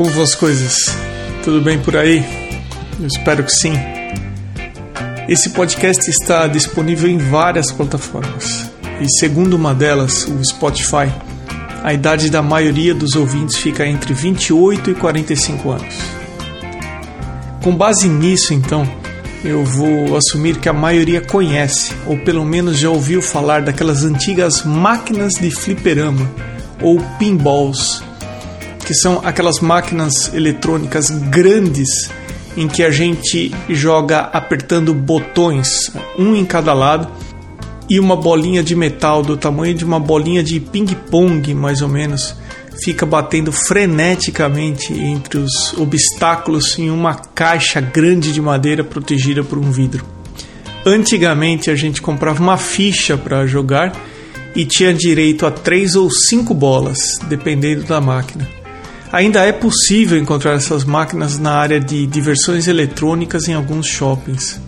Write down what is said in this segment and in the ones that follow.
Como vão as coisas? Tudo bem por aí? Eu espero que sim. Esse podcast está disponível em várias plataformas. E segundo uma delas, o Spotify, a idade da maioria dos ouvintes fica entre 28 e 45 anos. Com base nisso, então, eu vou assumir que a maioria conhece, ou pelo menos já ouviu falar daquelas antigas máquinas de fliperama ou pinballs que são aquelas máquinas eletrônicas grandes em que a gente joga apertando botões, um em cada lado, e uma bolinha de metal do tamanho de uma bolinha de ping-pong, mais ou menos, fica batendo freneticamente entre os obstáculos em uma caixa grande de madeira protegida por um vidro. Antigamente a gente comprava uma ficha para jogar e tinha direito a três ou cinco bolas, dependendo da máquina. Ainda é possível encontrar essas máquinas na área de diversões eletrônicas em alguns shoppings,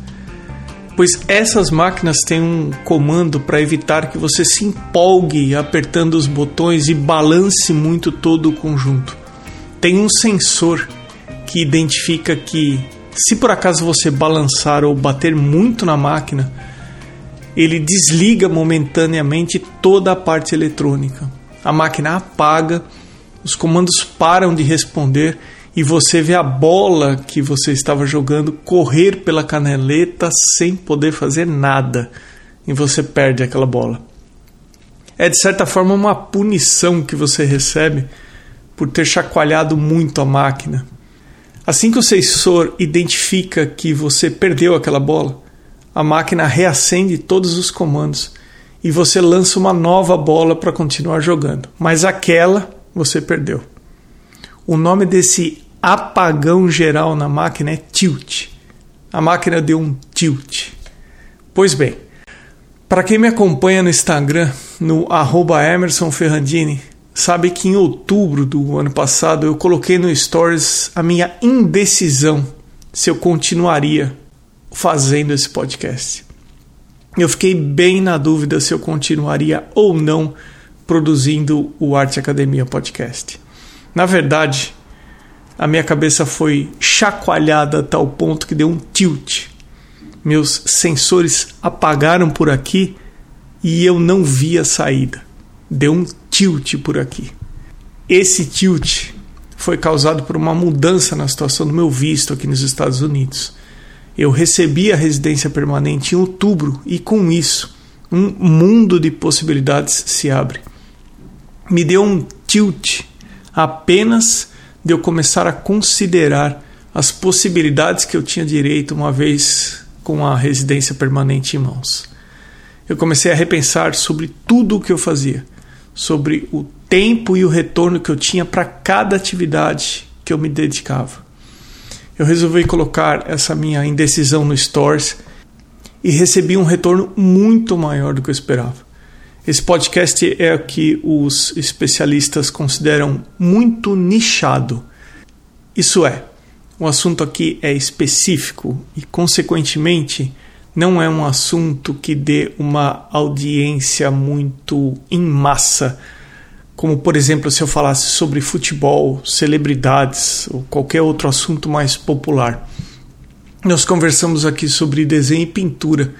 pois essas máquinas têm um comando para evitar que você se empolgue apertando os botões e balance muito todo o conjunto. Tem um sensor que identifica que, se por acaso você balançar ou bater muito na máquina, ele desliga momentaneamente toda a parte eletrônica. A máquina apaga os comandos param de responder e você vê a bola que você estava jogando correr pela caneleta sem poder fazer nada e você perde aquela bola. É de certa forma uma punição que você recebe por ter chacoalhado muito a máquina. Assim que o sensor identifica que você perdeu aquela bola, a máquina reacende todos os comandos e você lança uma nova bola para continuar jogando. Mas aquela você perdeu. O nome desse apagão geral na máquina é tilt. A máquina deu um tilt. Pois bem, para quem me acompanha no Instagram, no arroba Emerson Ferrandini, sabe que em outubro do ano passado eu coloquei no Stories a minha indecisão se eu continuaria fazendo esse podcast. Eu fiquei bem na dúvida se eu continuaria ou não produzindo o Arte Academia Podcast. Na verdade, a minha cabeça foi chacoalhada a tal ponto que deu um tilt. Meus sensores apagaram por aqui e eu não vi a saída. Deu um tilt por aqui. Esse tilt foi causado por uma mudança na situação do meu visto aqui nos Estados Unidos. Eu recebi a residência permanente em outubro e com isso um mundo de possibilidades se abre me deu um tilt apenas de eu começar a considerar as possibilidades que eu tinha direito uma vez com a residência permanente em mãos. Eu comecei a repensar sobre tudo o que eu fazia, sobre o tempo e o retorno que eu tinha para cada atividade que eu me dedicava. Eu resolvi colocar essa minha indecisão no Stores e recebi um retorno muito maior do que eu esperava. Esse podcast é o que os especialistas consideram muito nichado. Isso é, o assunto aqui é específico e, consequentemente, não é um assunto que dê uma audiência muito em massa. Como, por exemplo, se eu falasse sobre futebol, celebridades ou qualquer outro assunto mais popular. Nós conversamos aqui sobre desenho e pintura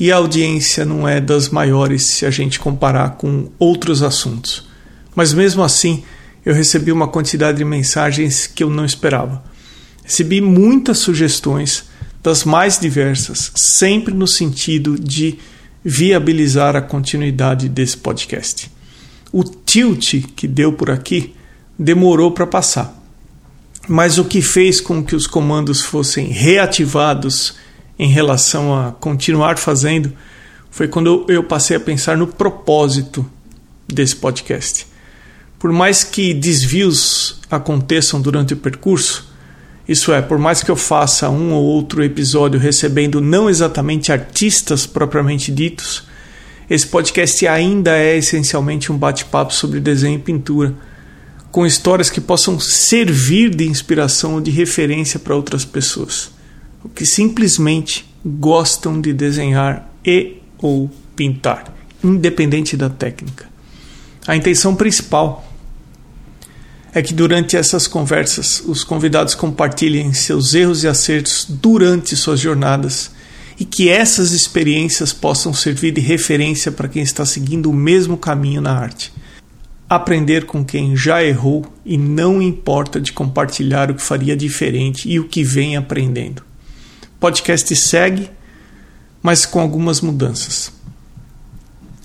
e a audiência não é das maiores se a gente comparar com outros assuntos. Mas mesmo assim, eu recebi uma quantidade de mensagens que eu não esperava. Recebi muitas sugestões das mais diversas, sempre no sentido de viabilizar a continuidade desse podcast. O tilt que deu por aqui demorou para passar, mas o que fez com que os comandos fossem reativados em relação a continuar fazendo foi quando eu passei a pensar no propósito desse podcast. Por mais que desvios aconteçam durante o percurso, isso é, por mais que eu faça um ou outro episódio recebendo não exatamente artistas propriamente ditos, esse podcast ainda é essencialmente um bate-papo sobre desenho e pintura, com histórias que possam servir de inspiração ou de referência para outras pessoas que simplesmente gostam de desenhar e ou pintar, independente da técnica. A intenção principal é que durante essas conversas os convidados compartilhem seus erros e acertos durante suas jornadas e que essas experiências possam servir de referência para quem está seguindo o mesmo caminho na arte. Aprender com quem já errou e não importa de compartilhar o que faria diferente e o que vem aprendendo. Podcast segue, mas com algumas mudanças.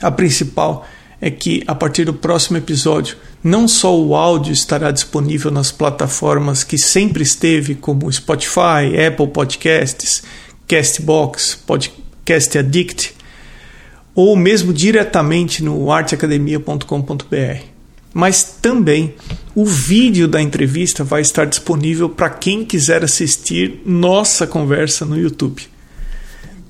A principal é que a partir do próximo episódio, não só o áudio estará disponível nas plataformas que sempre esteve, como Spotify, Apple Podcasts, Castbox, Podcast Addict, ou mesmo diretamente no arteacademia.com.br. Mas também o vídeo da entrevista vai estar disponível para quem quiser assistir nossa conversa no YouTube.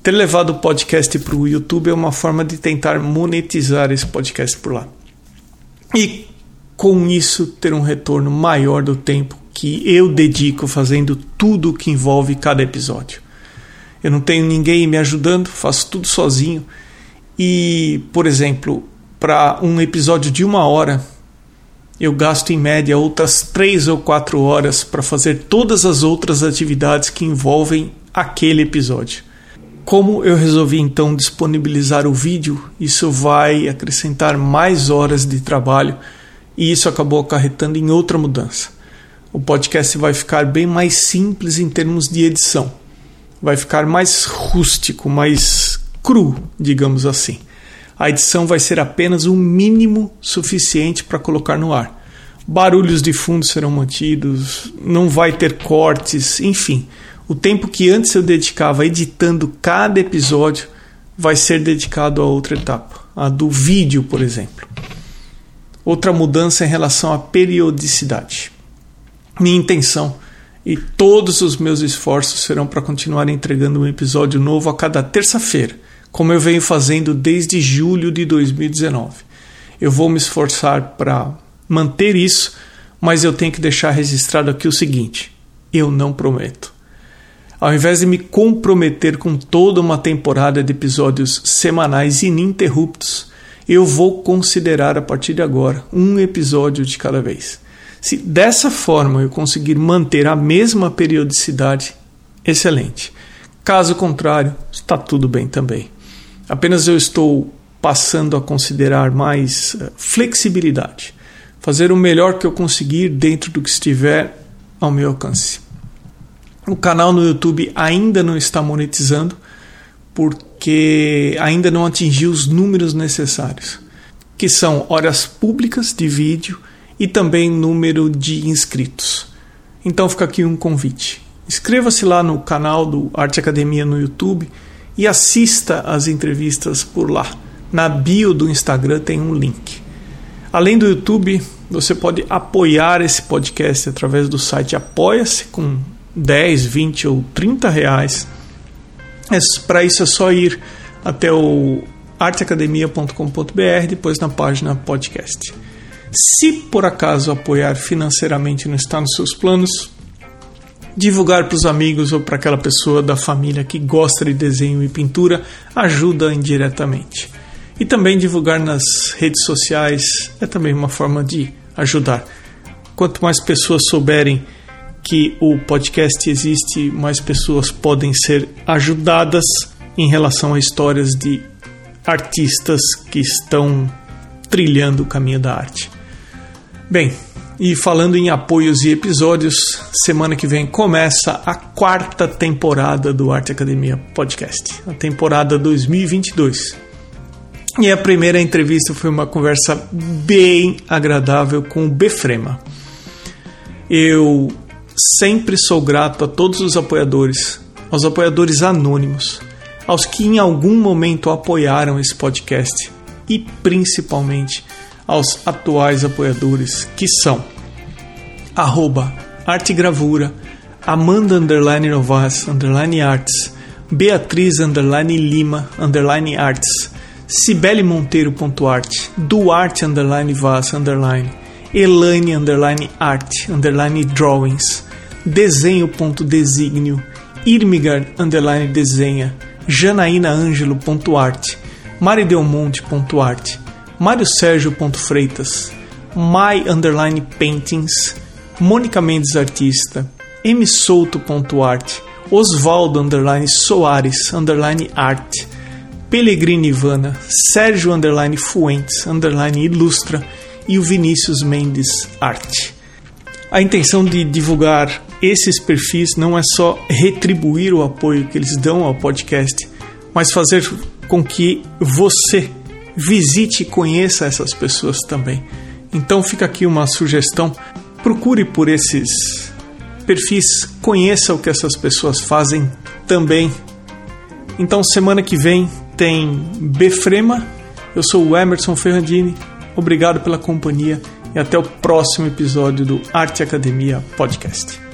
Ter levado o podcast para o YouTube é uma forma de tentar monetizar esse podcast por lá. E com isso ter um retorno maior do tempo que eu dedico fazendo tudo que envolve cada episódio. Eu não tenho ninguém me ajudando, faço tudo sozinho. E, por exemplo, para um episódio de uma hora, eu gasto em média outras três ou quatro horas para fazer todas as outras atividades que envolvem aquele episódio. Como eu resolvi então disponibilizar o vídeo, isso vai acrescentar mais horas de trabalho e isso acabou acarretando em outra mudança. O podcast vai ficar bem mais simples em termos de edição. Vai ficar mais rústico, mais cru, digamos assim. A edição vai ser apenas o mínimo suficiente para colocar no ar. Barulhos de fundo serão mantidos, não vai ter cortes, enfim o tempo que antes eu dedicava editando cada episódio vai ser dedicado a outra etapa, a do vídeo, por exemplo. Outra mudança em relação à periodicidade. Minha intenção e todos os meus esforços serão para continuar entregando um episódio novo a cada terça-feira, como eu venho fazendo desde julho de 2019. Eu vou me esforçar para manter isso, mas eu tenho que deixar registrado aqui o seguinte: eu não prometo. Ao invés de me comprometer com toda uma temporada de episódios semanais ininterruptos, eu vou considerar a partir de agora um episódio de cada vez. Se dessa forma eu conseguir manter a mesma periodicidade, excelente. Caso contrário, está tudo bem também. Apenas eu estou passando a considerar mais eh, flexibilidade, fazer o melhor que eu conseguir dentro do que estiver ao meu alcance. O canal no YouTube ainda não está monetizando porque ainda não atingiu os números necessários, que são horas públicas de vídeo e também número de inscritos. Então fica aqui um convite. Inscreva-se lá no canal do Arte Academia no YouTube e assista às entrevistas por lá. Na bio do Instagram tem um link. Além do YouTube, você pode apoiar esse podcast através do site Apoia-se com 10, 20 ou 30 reais. É, Para isso é só ir até o arteacademia.com.br, depois na página podcast. Se por acaso apoiar financeiramente não está nos seus planos, divulgar para os amigos ou para aquela pessoa da família que gosta de desenho e pintura ajuda indiretamente. E também divulgar nas redes sociais é também uma forma de ajudar. Quanto mais pessoas souberem que o podcast existe, mais pessoas podem ser ajudadas em relação a histórias de artistas que estão trilhando o caminho da arte. Bem, e falando em apoios e episódios, semana que vem começa a quarta temporada do Arte Academia Podcast, a temporada 2022. E a primeira entrevista foi uma conversa bem agradável com o Befrema. Eu Sempre sou grato a todos os apoiadores, aos apoiadores anônimos, aos que em algum momento apoiaram esse podcast e principalmente aos atuais apoiadores que são arroba artegravura, Amanda underline Novas underline arts, Beatriz underline Lima underline arts, Cibele Monteiro.art, Duarte underline Vaz underline, Elaine underline art underline drawings, desenho.designio, Irmigar underline desenha, janaínaangelo.arte, maridelmonte.arte, Mário Sérgio.freitas, My Underline Paintings, Mônica Mendes Artista, msouto.art, Osvaldo Underline Soares Underline Art, Pellegrini Ivana, Sérgio Underline Fuentes Underline Ilustra e o Vinícius Mendes Arte. A intenção de divulgar esses perfis não é só retribuir o apoio que eles dão ao podcast, mas fazer com que você visite e conheça essas pessoas também. Então fica aqui uma sugestão: procure por esses perfis, conheça o que essas pessoas fazem também. Então semana que vem tem Befrema. Eu sou o Emerson Ferrandini. Obrigado pela companhia e até o próximo episódio do Arte Academia Podcast.